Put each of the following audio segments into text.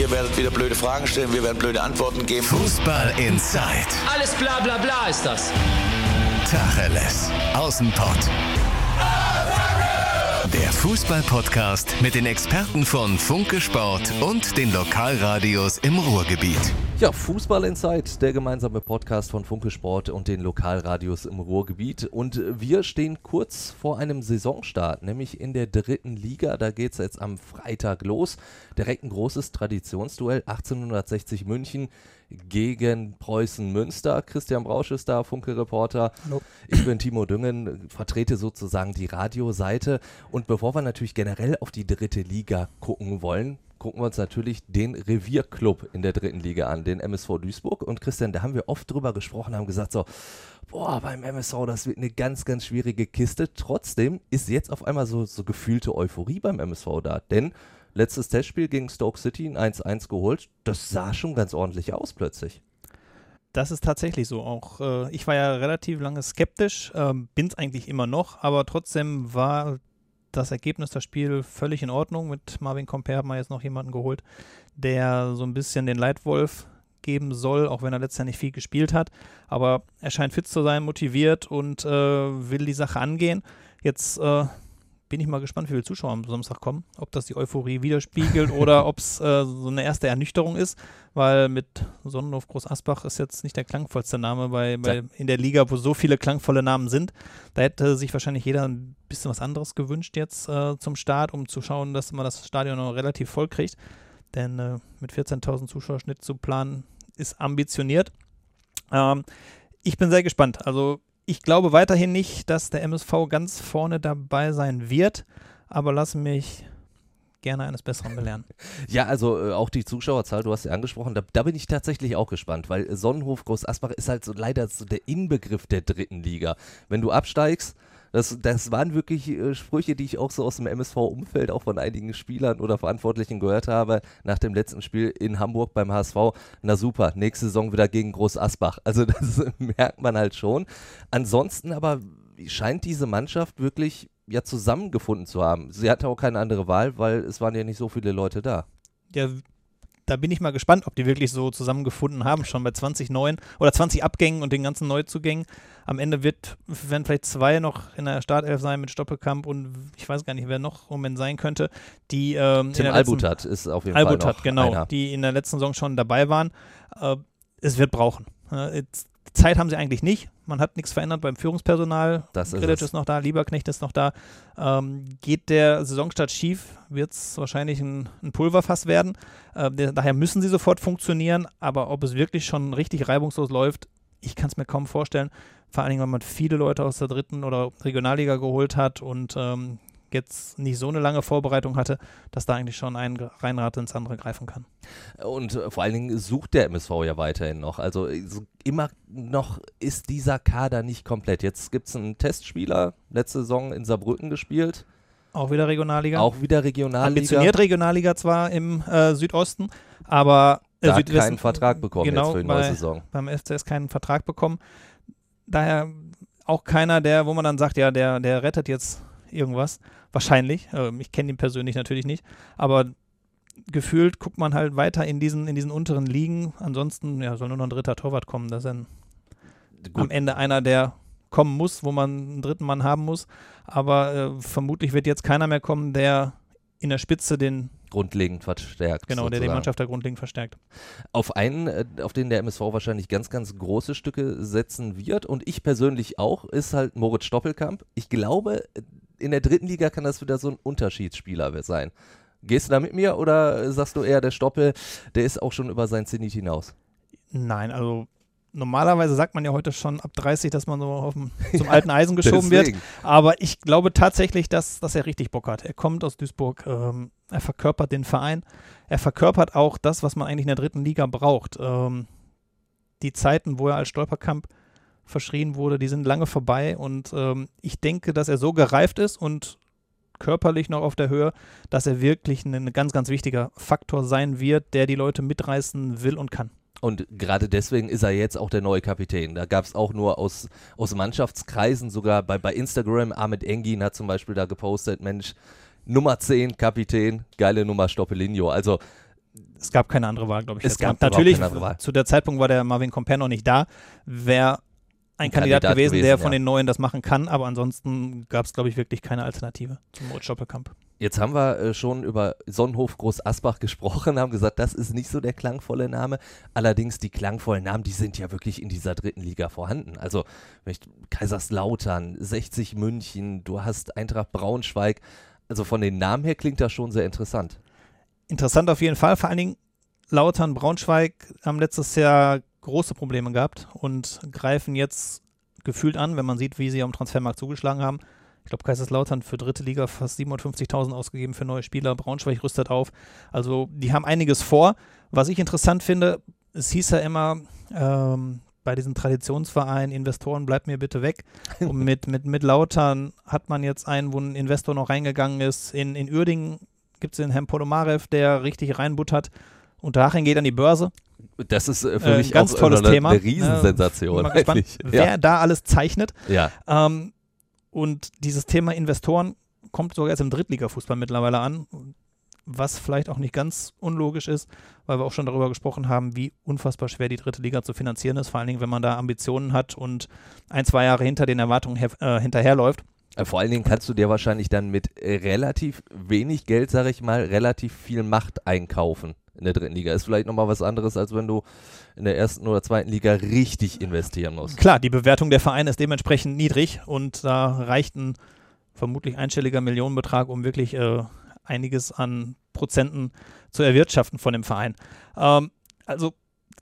Ihr werdet wieder blöde Fragen stellen, wir werden blöde Antworten geben. Fußball Inside. Alles bla bla bla ist das. Tacheles. Außenpott. Fußball-Podcast mit den Experten von Funke Sport und den Lokalradios im Ruhrgebiet. Ja, Fußball Inside, der gemeinsame Podcast von Funke Sport und den Lokalradios im Ruhrgebiet. Und wir stehen kurz vor einem Saisonstart, nämlich in der dritten Liga. Da geht es jetzt am Freitag los. Direkt ein großes Traditionsduell. 1860 München gegen Preußen Münster. Christian Brausch ist da, Funke-Reporter. Ich bin Timo Düngen, vertrete sozusagen die Radioseite. Und bevor wir natürlich generell auf die dritte Liga gucken wollen, gucken wir uns natürlich den Revierclub in der dritten Liga an, den MSV Duisburg. Und Christian, da haben wir oft drüber gesprochen, haben gesagt so, boah, beim MSV, das wird eine ganz, ganz schwierige Kiste. Trotzdem ist jetzt auf einmal so, so gefühlte Euphorie beim MSV da, denn letztes Testspiel gegen Stoke City ein 1-1 geholt. Das sah schon ganz ordentlich aus plötzlich. Das ist tatsächlich so. Auch äh, ich war ja relativ lange skeptisch, äh, bin es eigentlich immer noch, aber trotzdem war das Ergebnis das Spiel völlig in Ordnung. Mit Marvin Comper hat man jetzt noch jemanden geholt, der so ein bisschen den Leitwolf geben soll, auch wenn er letztes Jahr nicht viel gespielt hat. Aber er scheint fit zu sein, motiviert und äh, will die Sache angehen. Jetzt äh, bin ich mal gespannt, wie viele Zuschauer am Samstag kommen. Ob das die Euphorie widerspiegelt oder ob es äh, so eine erste Ernüchterung ist, weil mit Sonnenhof Groß Asbach ist jetzt nicht der klangvollste Name bei, bei in der Liga, wo so viele klangvolle Namen sind. Da hätte sich wahrscheinlich jeder ein bisschen was anderes gewünscht jetzt äh, zum Start, um zu schauen, dass man das Stadion noch relativ voll kriegt. Denn äh, mit 14.000 Zuschauerschnitt zu planen ist ambitioniert. Ähm, ich bin sehr gespannt. Also ich glaube weiterhin nicht, dass der MSV ganz vorne dabei sein wird, aber lass mich gerne eines Besseren belehren. Ja, also äh, auch die Zuschauerzahl, du hast sie angesprochen, da, da, bin ich tatsächlich auch gespannt, weil Sonnenhof Groß Asbach ist halt so leider so der Inbegriff der dritten Liga. Wenn du absteigst, das, das waren wirklich äh, Sprüche, die ich auch so aus dem MSV-Umfeld auch von einigen Spielern oder Verantwortlichen gehört habe nach dem letzten Spiel in Hamburg beim HSV. Na super, nächste Saison wieder gegen Groß Asbach. Also das merkt man halt schon. Ansonsten aber scheint diese Mannschaft wirklich ja zusammengefunden zu haben. Sie hatte auch keine andere Wahl, weil es waren ja nicht so viele Leute da. Ja, da bin ich mal gespannt, ob die wirklich so zusammengefunden haben, schon bei 20 neuen oder 20 Abgängen und den ganzen Neuzugängen. Am Ende wird, werden vielleicht zwei noch in der Startelf sein mit Stoppelkamp und ich weiß gar nicht, wer noch im Moment sein könnte. Die, ähm, Tim Albutat ist auf jeden Albutat, Fall noch genau, einer. die in der letzten Saison schon dabei waren. Äh, es wird brauchen. Äh, Zeit haben sie eigentlich nicht. Man hat nichts verändert beim Führungspersonal. Das ist, Grillitsch ist noch da, Lieberknecht ist noch da. Ähm, geht der Saisonstart schief, wird es wahrscheinlich ein, ein, Pulverfass werden. Äh, der, daher müssen sie sofort funktionieren. Aber ob es wirklich schon richtig reibungslos läuft, ich kann es mir kaum vorstellen. Vor allen Dingen, weil man viele Leute aus der dritten oder Regionalliga geholt hat und ähm, jetzt nicht so eine lange Vorbereitung hatte, dass da eigentlich schon ein Reinrad ins andere greifen kann. Und äh, vor allen Dingen sucht der MSV ja weiterhin noch. Also äh, immer noch ist dieser Kader nicht komplett. Jetzt gibt es einen Testspieler, letzte Saison in Saarbrücken gespielt. Auch wieder Regionalliga. Auch wieder Regionalliga. Ambitioniert Regionalliga zwar im äh, Südosten, aber äh, da Südwesten, keinen Vertrag bekommen genau, jetzt für die bei, neue Saison. Beim FCS keinen Vertrag bekommen. Daher auch keiner, der, wo man dann sagt, ja, der, der rettet jetzt irgendwas. Wahrscheinlich. Ähm, ich kenne ihn persönlich natürlich nicht. Aber gefühlt guckt man halt weiter in diesen, in diesen unteren Ligen. Ansonsten ja, soll nur noch ein dritter Torwart kommen. Das ist dann am Ende einer, der kommen muss, wo man einen dritten Mann haben muss. Aber äh, vermutlich wird jetzt keiner mehr kommen, der in der Spitze den grundlegend verstärkt. Genau, sozusagen. der die Mannschaft da grundlegend verstärkt. Auf einen, äh, auf den der MSV wahrscheinlich ganz, ganz große Stücke setzen wird und ich persönlich auch, ist halt Moritz Stoppelkamp. Ich glaube, in der dritten Liga kann das wieder so ein Unterschiedsspieler sein. Gehst du da mit mir oder sagst du eher, der Stoppel, der ist auch schon über sein Zenit hinaus? Nein, also normalerweise sagt man ja heute schon ab 30, dass man so auf dem, zum alten Eisen geschoben wird. Aber ich glaube tatsächlich, dass, dass er richtig Bock hat. Er kommt aus Duisburg, ähm, er verkörpert den Verein, er verkörpert auch das, was man eigentlich in der dritten Liga braucht. Ähm, die Zeiten, wo er als Stolperkamp verschrien wurde, die sind lange vorbei und ähm, ich denke, dass er so gereift ist und körperlich noch auf der Höhe, dass er wirklich ein, ganz, ganz wichtiger Faktor sein wird, der die Leute mitreißen will und kann. Und gerade deswegen ist er jetzt auch der neue Kapitän. Da gab es auch nur aus, aus Mannschaftskreisen, sogar bei, bei Instagram, Ahmed Engin hat zum Beispiel da gepostet, Mensch, Nummer 10 Kapitän, geile Nummer Stoppelinho. Also es gab keine andere Wahl, glaube ich. Es gab natürlich, überhaupt keine andere Wahl. zu der Zeitpunkt war der Marvin Comper noch nicht da. Wäre ein, Kandidat, Kandidat gewesen, der gewesen, von ja. den Neuen das machen kann, aber ansonsten gab es, glaube ich, wirklich keine Alternative zum Stoppelkamp. Jetzt haben wir äh, schon über Sonnenhof Groß Asbach gesprochen, haben gesagt, das ist nicht so der klangvolle Name. Allerdings die klangvollen Namen, die sind ja wirklich in dieser dritten Liga vorhanden. Also wenn ich, Kaiserslautern, 60 München, du hast Eintracht Braunschweig. Also von den Namen her klingt das schon sehr interessant. Interessant auf jeden Fall. Vor allen Dingen Lautern, Braunschweig haben letztes Jahr große Probleme gehabt und greifen jetzt gefühlt an, wenn man sieht, wie sie am Transfermarkt zugeschlagen haben. Ich glaube, Kaiserslautern für dritte Liga fast 750.000 ausgegeben für neue Spieler. Braunschweig rüstet auf. Also die haben einiges vor. Was ich interessant finde, es hieß ja immer ähm, bei diesen Traditionsvereinen, Investoren, bleibt mir bitte weg. Und mit, mit, mit Lautern hat man jetzt einen, wo ein Investor noch reingegangen ist. In, in Uerdingen gibt es den Herrn Podomarev, der richtig reinbuttert. Und Daching geht an die Börse. Das ist äh, für Äh, mich ganz auch tolles eine, Thema. eine Riesensensation. Mal gespannt, wer da alles zeichnet. ja. Ähm, und dieses Thema Investoren kommt sogar jetzt im Drittligafußball mittlerweile an, was vielleicht auch nicht ganz unlogisch ist, weil wir auch schon darüber gesprochen haben, wie unfassbar schwer die dritte Liga zu finanzieren ist, vor allen Dingen, wenn man da Ambitionen hat und ein, zwei Jahre hinter den Erwartungen äh, hinterherläuft. Äh, Vor allen Dingen kannst du dir wahrscheinlich dann mit äh, relativ wenig Geld, sag ich mal, relativ viel Macht einkaufen in der dritten Liga. Ist vielleicht nochmal was anderes, als wenn du in der ersten oder zweiten Liga richtig investieren musst. Klar, die Bewertung der Vereine ist dementsprechend niedrig und da reicht ein vermutlich einstelliger Millionenbetrag, um wirklich äh, einiges an Prozenten zu erwirtschaften von dem Verein. Ähm, also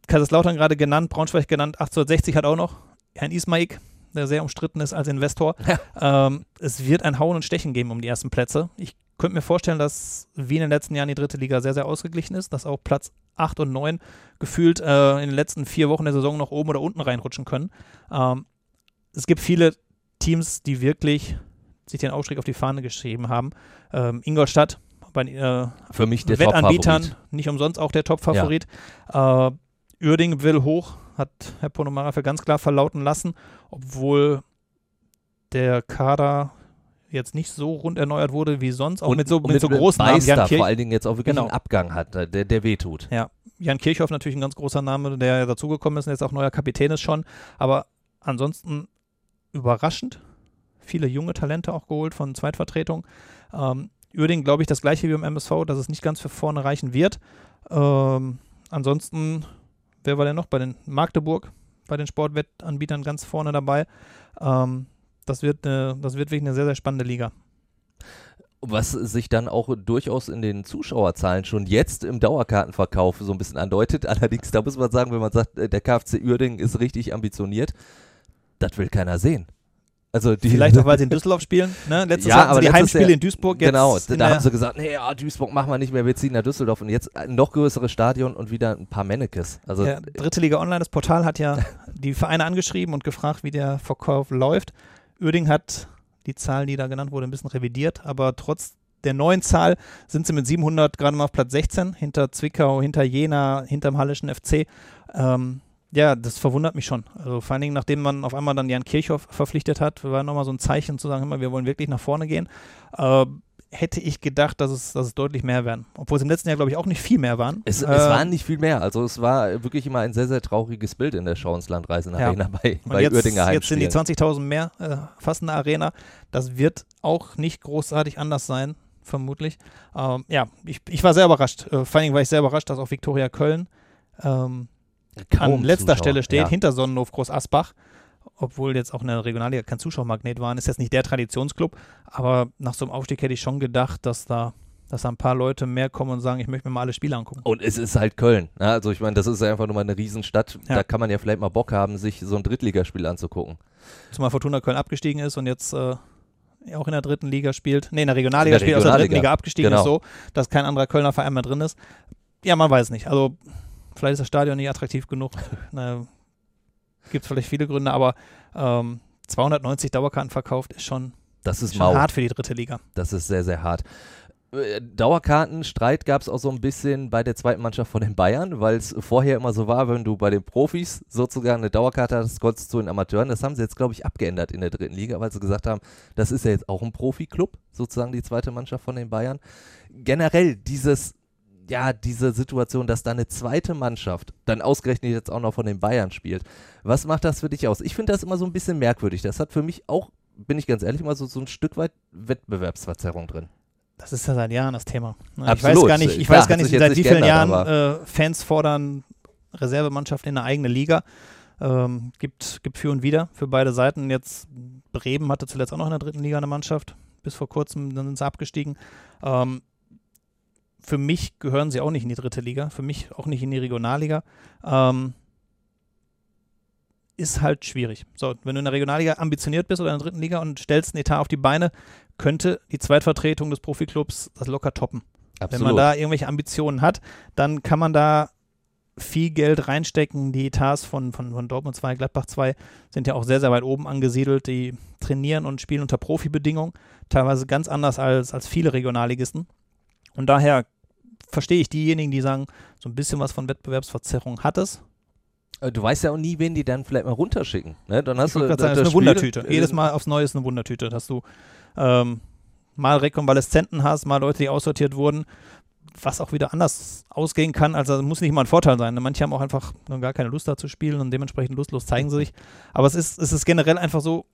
Kaiserslautern gerade genannt, Braunschweig genannt, 1860 hat auch noch Herrn Ismaik, der sehr umstritten ist als Investor. Ähm, es wird ein Hauen und Stechen geben um die ersten Plätze. Ich könnte mir vorstellen, dass wie in den letzten Jahren die dritte Liga sehr, sehr ausgeglichen ist, dass auch Platz 8 und 9 gefühlt äh, in den letzten vier Wochen der Saison noch oben oder unten reinrutschen können. Ähm, es gibt viele Teams, die wirklich sich den Aufstieg auf die Fahne geschrieben haben. Ähm, Ingolstadt bei äh, Für mich der Wettanbietern nicht umsonst auch der Top-Favorit. Äh, Uerdingen will hoch, hat Herr Ponomara für ganz klar verlauten lassen, obwohl der Kader jetzt nicht so rund erneuert wurde wie sonst, auch Und mit so, und mit so großen Namen. Jan, Kirch, vor allen Dingen jetzt auch wirklich Genau. einen Abgang hat, der, der wehtut. Jan Kirchhoff natürlich ein ganz großer Name, der dazugekommen ist und jetzt auch neuer Kapitän ist schon. Aber ansonsten überraschend. Viele junge Talente auch geholt von Zweitvertretung. Ähm, Uerdingen glaube ich das gleiche wie im MSV, dass es nicht ganz für vorne reichen wird. Ähm, ansonsten, wer war denn noch bei den Magdeburg, bei den Sportwettanbietern ganz vorne dabei? Ähm, das, wird eine, das wird wirklich eine sehr, sehr spannende Liga. Was sich dann auch durchaus in den Zuschauerzahlen schon jetzt im Dauerkartenverkauf so ein bisschen andeutet. Allerdings, da muss man sagen, wenn man sagt, äh, der KfC Uerdingen ist richtig ambitioniert, das will keiner sehen. Also die, Vielleicht auch, weil sie in Düsseldorf spielen. Ne? Letztes Ja, Jahr aber die Heimspiele ja- in Duisburg. Jetzt Genau, in da der- haben sie gesagt, nee, ja, Duisburg machen wir nicht mehr, wir ziehen nach Düsseldorf und jetzt ein noch größeres Stadion und wieder ein paar Mannekes. Also Ja, Dritte Liga Online, das Portal hat ja die Vereine angeschrieben und gefragt, wie der Verkauf läuft. Uerding hat die Zahl, die da genannt wurde, ein bisschen revidiert, aber trotz der neuen Zahl sind sie mit 700 gerade mal auf Platz 16, hinter Zwickau, hinter Jena, hinterm Hallischen FC. Ähm, ja, das verwundert mich schon. Also vor allen Dingen, nachdem man auf einmal dann Jan Kirchhoff verpflichtet hat, war nochmal so ein Zeichen zu sagen, mal, wir wollen wirklich nach vorne gehen. Äh, hätte ich gedacht, dass es, dass es deutlich mehr werden. Obwohl es im letzten Jahr, glaube ich, auch nicht viel mehr waren. es, Äh, es waren nicht viel mehr. Also es war wirklich immer ein sehr, sehr trauriges Bild in der Schauenslandreisen Ja. Arena bei, bei jetzt, Uerdinger jetzt sind die Heimspielen. 20.000 mehr äh, fassende Arena. Das wird auch nicht großartig anders sein, vermutlich. Ähm, ja, ich, ich war sehr überrascht. Äh, vor allen Dingen war ich sehr überrascht, dass auch Viktoria Köln ähm, an letzter Zuschauer, Stelle steht, ja. hinter Sonnenhof Groß Asbach. Obwohl jetzt auch in der Regionalliga kein Zuschauermagnet waren, ist jetzt nicht der Traditionsclub. Aber nach so einem Aufstieg hätte ich schon gedacht, dass da, dass da ein paar Leute mehr kommen und sagen, ich möchte mir mal alle Spiele angucken. Und es ist halt Köln. Ne? Also ich meine, das ist ja einfach nur mal eine Riesenstadt. Ja. Da kann man ja vielleicht mal Bock haben, sich so ein Drittligaspiel anzugucken. Zumal Fortuna Köln abgestiegen ist und jetzt äh, auch in der dritten Liga spielt. Nee, in der Regionalliga In der spielt, aus der dritten Regionalliga. Liga abgestiegen Genau. ist so, dass kein anderer Kölner Verein mehr drin ist. Ja, man weiß nicht. Also vielleicht ist das Stadion nicht attraktiv genug. Gibt es vielleicht viele Gründe, aber ähm, 290 Dauerkarten verkauft ist schon, Das ist schon mau. hart für die dritte Liga. Das ist sehr, sehr hart. Äh, Dauerkartenstreit gab es auch so ein bisschen bei der zweiten Mannschaft von den Bayern, weil es vorher immer so war, wenn du bei den Profis sozusagen eine Dauerkarte hattest, konntest du zu den Amateuren. Das haben sie jetzt, glaube ich, abgeändert in der dritten Liga, weil sie gesagt haben, das ist ja jetzt auch ein Profiklub, sozusagen die zweite Mannschaft von den Bayern. Generell dieses ja, diese Situation, dass da eine zweite Mannschaft dann ausgerechnet jetzt auch noch von den Bayern spielt. Was macht das für dich aus? Ich finde das immer so ein bisschen merkwürdig. Das hat für mich auch, bin ich ganz ehrlich, mal so, so ein Stück weit Wettbewerbsverzerrung drin. Das ist ja seit Jahren das Thema. Ne? Absolut. Ich weiß gar nicht, ich Klar, weiß gar nicht seit wie vielen Jahren äh, Fans fordern Reservemannschaft in eine eigene Liga. Ähm, gibt, gibt für und wieder für beide Seiten. Jetzt Bremen hatte zuletzt auch noch in der dritten Liga eine Mannschaft. Bis vor kurzem, dann sind sie abgestiegen. Ähm, für mich gehören sie auch nicht in die dritte Liga, für mich auch nicht in die Regionalliga. Ähm, ist halt schwierig. So, wenn du in der Regionalliga ambitioniert bist oder in der dritten Liga und stellst einen Etat auf die Beine, könnte die Zweitvertretung des Profiklubs das locker toppen. Wenn man da irgendwelche Ambitionen hat, dann kann man da viel Geld reinstecken. Die Etats von, von, von Dortmund 2, Gladbach 2 sind ja auch sehr, sehr weit oben angesiedelt. Die trainieren und spielen unter Profibedingungen, teilweise ganz anders als, als viele Regionalligisten. Und daher verstehe ich diejenigen, die sagen, so ein bisschen was von Wettbewerbsverzerrung hat es. Äh, Du weißt ja auch nie, wen die dann vielleicht mal runterschicken. Ne? Dann hast Ich du sagen, das ist eine Spiel- Wundertüte. äh, Jedes Mal aufs Neue ist eine Wundertüte, dass du ähm, mal Rekonvaleszenten hast, mal Leute, die aussortiert wurden, was auch wieder anders ausgehen kann. Also muss nicht mal ein Vorteil sein. Manche haben auch einfach gar keine Lust da zu spielen und dementsprechend lustlos zeigen sie sich. Aber es ist, es ist generell einfach so,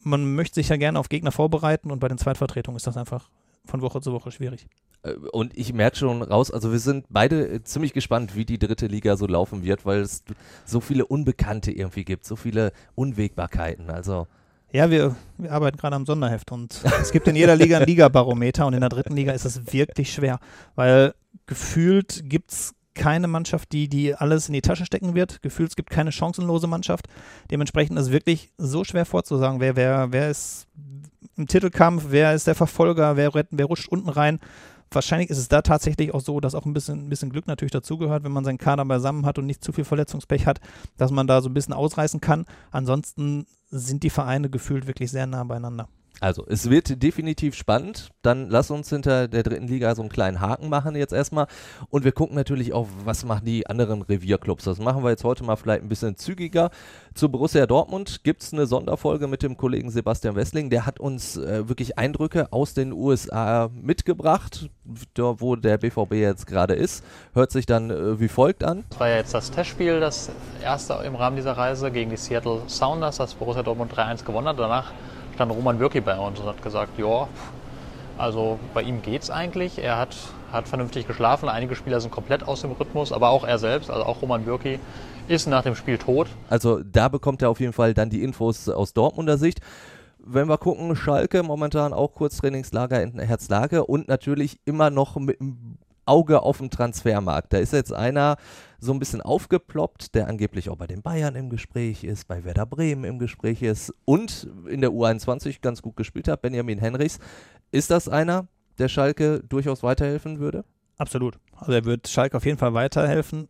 man möchte sich ja gerne auf Gegner vorbereiten und bei den Zweitvertretungen ist das einfach von Woche zu Woche schwierig. Äh, Und ich merke schon raus, also wir sind beide äh, ziemlich gespannt, wie die dritte Liga so laufen wird, weil es so viele Unbekannte irgendwie gibt, so viele Unwägbarkeiten. Also Ja, wir, wir arbeiten gerade am Sonderheft und es gibt in jeder Liga ein Ligabarometer und in der dritten Liga ist es wirklich schwer, weil gefühlt gibt es keine Mannschaft, die, die alles in die Tasche stecken wird. Gefühlt es gibt keine chancenlose Mannschaft. Dementsprechend ist es wirklich so schwer vorzusagen, wer, wer, wer ist im Titelkampf, wer ist der Verfolger, wer, wer rutscht unten rein. Wahrscheinlich ist es da tatsächlich auch so, dass auch ein bisschen, ein bisschen Glück natürlich dazugehört, wenn man seinen Kader beisammen hat und nicht zu viel Verletzungspech hat, dass man da so ein bisschen ausreißen kann. Ansonsten sind die Vereine gefühlt wirklich sehr nah beieinander. Also, es wird definitiv spannend. Dann lass uns hinter der dritten Liga so einen kleinen Haken machen jetzt erstmal. Und wir gucken natürlich auch, was machen die anderen Revierclubs. Das machen wir jetzt heute mal vielleicht ein bisschen zügiger. Zu Borussia Dortmund gibt es eine Sonderfolge mit dem Kollegen Sebastian Wessling. Der hat uns äh, wirklich Eindrücke aus den USA mitgebracht, da wo der BVB jetzt gerade ist. Hört sich dann äh, wie folgt an. Das war ja jetzt das Testspiel, das erste im Rahmen dieser Reise gegen die Seattle Sounders, das Borussia Dortmund 3-1 gewonnen hat. Danach stand Roman Bürki bei uns und hat gesagt, ja, also bei ihm geht's eigentlich. Er hat, hat vernünftig geschlafen. Einige Spieler sind komplett aus dem Rhythmus, aber auch er selbst, also auch Roman Bürki, ist nach dem Spiel tot. Also da bekommt er auf jeden Fall dann die Infos aus Dortmunder Sicht. Wenn wir gucken, Schalke momentan auch Kurztrainingslager in Herzlage und natürlich immer noch mit dem Auge auf dem Transfermarkt. Da ist jetzt einer so ein bisschen aufgeploppt, der angeblich auch bei den Bayern im Gespräch ist, bei Werder Bremen im Gespräch ist und in der U21 ganz gut gespielt hat, Benjamin Henrichs. Ist das einer, der Schalke durchaus weiterhelfen würde? Absolut. Also er wird Schalke auf jeden Fall weiterhelfen.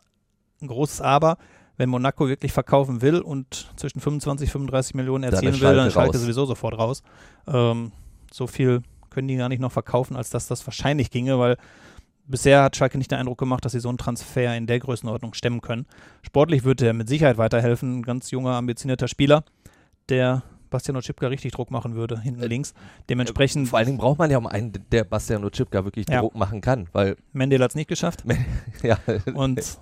Ein großes Aber, wenn Monaco wirklich verkaufen will und zwischen 25 35 Millionen Dann erzielen will, Schalke dann ist Schalke raus. sowieso sofort raus. Ähm, so viel können die gar nicht noch verkaufen, als dass das wahrscheinlich ginge, weil bisher hat Schalke nicht den Eindruck gemacht, dass sie so einen Transfer in der Größenordnung stemmen können. Sportlich wird er mit Sicherheit weiterhelfen. Ein ganz junger, ambitionierter Spieler, der Bastian Oczipka richtig Druck machen würde, hinten Äh, links. Dementsprechend, Vor allen Dingen braucht man ja auch einen, der Bastian Oczipka wirklich Ja. Druck machen kann, weil Mendel hat es nicht geschafft. ja, Und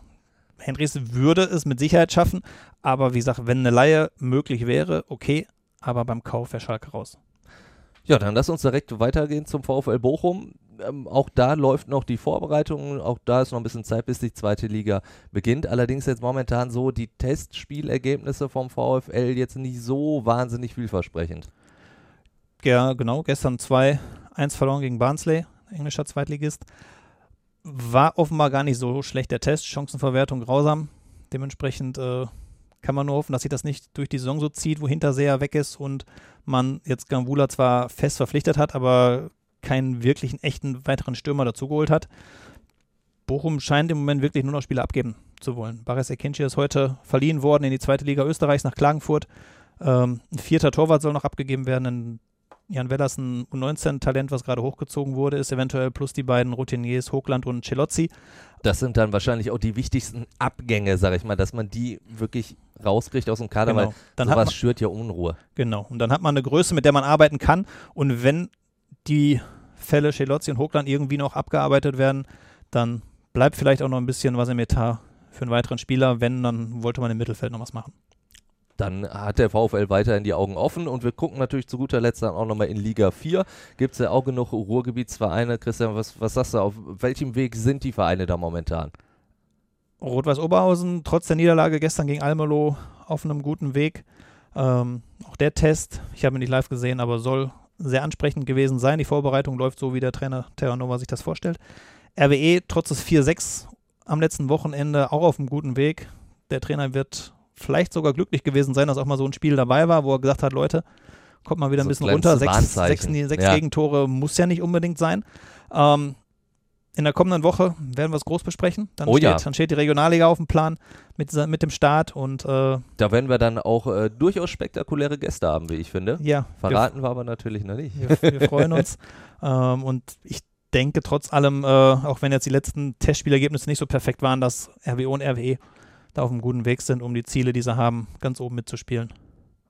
Henrys würde es mit Sicherheit schaffen. Aber wie gesagt, wenn eine Laie möglich wäre, okay. Aber beim Kauf wäre Schalke raus. Ja, dann lass uns direkt weitergehen zum VfL Bochum. Ähm, auch da läuft noch die Vorbereitung, auch da ist noch ein bisschen Zeit, bis die zweite Liga beginnt. Allerdings jetzt momentan so die Testspielergebnisse vom VfL jetzt nicht so wahnsinnig vielversprechend. Ja, genau. Gestern 2-1 verloren gegen Barnsley, englischer Zweitligist. War offenbar gar nicht so schlecht der Test. Chancenverwertung grausam. Dementsprechend äh, kann man nur hoffen, dass sich das nicht durch die Saison so zieht, wo Hinterseher weg ist und man jetzt Gambula zwar fest verpflichtet hat, aber keinen wirklichen echten weiteren Stürmer dazugeholt hat. Bochum scheint im Moment wirklich nur noch Spieler abgeben zu wollen. Baris Ekinci ist heute verliehen worden in die zweite Liga Österreichs nach Klagenfurt. Ähm, ein vierter Torwart soll noch abgegeben werden. Jan Wellers, ein U19-Talent, was gerade hochgezogen wurde, ist eventuell plus die beiden Routiniers Hochland und Celozzi. Das sind dann wahrscheinlich auch die wichtigsten Abgänge, sag ich mal, dass man die wirklich rauskriegt aus dem Kader, Genau. weil Dann hat sowas man, schürt ja Unruhe. genau. Und dann hat man eine Größe, mit der man arbeiten kann. Und wenn die Fälle Celozzi und Hochland irgendwie noch abgearbeitet werden, dann bleibt vielleicht auch noch ein bisschen was im Etat für einen weiteren Spieler. Wenn, dann wollte man im Mittelfeld noch was machen. Dann hat der VfL weiterhin die Augen offen und wir gucken natürlich zu guter Letzt dann auch nochmal in Liga 4. Gibt es ja auch genug Ruhrgebietsvereine. Christian, was, was sagst du, auf welchem Weg sind die Vereine da momentan? Rot-Weiß Oberhausen, trotz der Niederlage gestern gegen Almelo auf einem guten Weg. Ähm, auch der Test, ich habe ihn nicht live gesehen, aber soll sehr ansprechend gewesen sein. Die Vorbereitung läuft so, wie der Trainer Terranova sich das vorstellt. RWE trotz des 4-6 am letzten Wochenende auch auf einem guten Weg. Der Trainer wird vielleicht sogar glücklich gewesen sein, dass auch mal so ein Spiel dabei war, wo er gesagt hat, Leute, kommt mal wieder So ein bisschen runter. Sechs, sechs, sechs Ja. Gegentore muss ja nicht unbedingt sein. Ähm, in der kommenden Woche werden wir es groß besprechen. Dann, Oh steht, ja. dann steht die Regionalliga auf dem Plan mit, mit dem Start und äh, Da werden wir dann auch äh, durchaus spektakuläre Gäste haben, wie ich finde. ja, wir Verraten wir aber natürlich noch nicht. Wir, wir freuen uns. ähm, und ich denke trotz allem, äh, auch wenn jetzt die letzten Testspielergebnisse nicht so perfekt waren, dass RWO und RWE da auf einem guten Weg sind, um die Ziele, die sie haben, ganz oben mitzuspielen,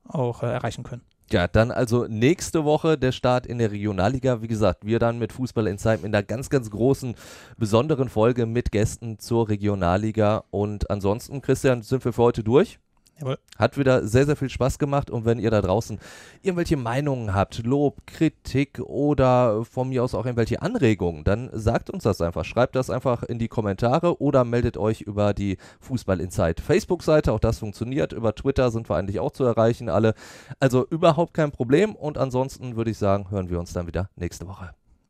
auch äh, erreichen können. Ja, dann also nächste Woche der Start in der Regionalliga. Wie gesagt, wir dann mit Fußball Insight in einer ganz, ganz großen, besonderen Folge mit Gästen zur Regionalliga. Und ansonsten, Christian, sind wir für heute durch. Jawohl. Hat wieder sehr, sehr viel Spaß gemacht. Und wenn ihr da draußen irgendwelche Meinungen habt, Lob, Kritik oder von mir aus auch irgendwelche Anregungen, dann sagt uns das einfach. Schreibt das einfach in die Kommentare oder meldet euch über die Fußball Insight Facebook-Seite. Auch das funktioniert. Über Twitter sind wir eigentlich auch zu erreichen, alle. Also überhaupt kein Problem. Und ansonsten würde ich sagen, hören wir uns dann wieder nächste Woche.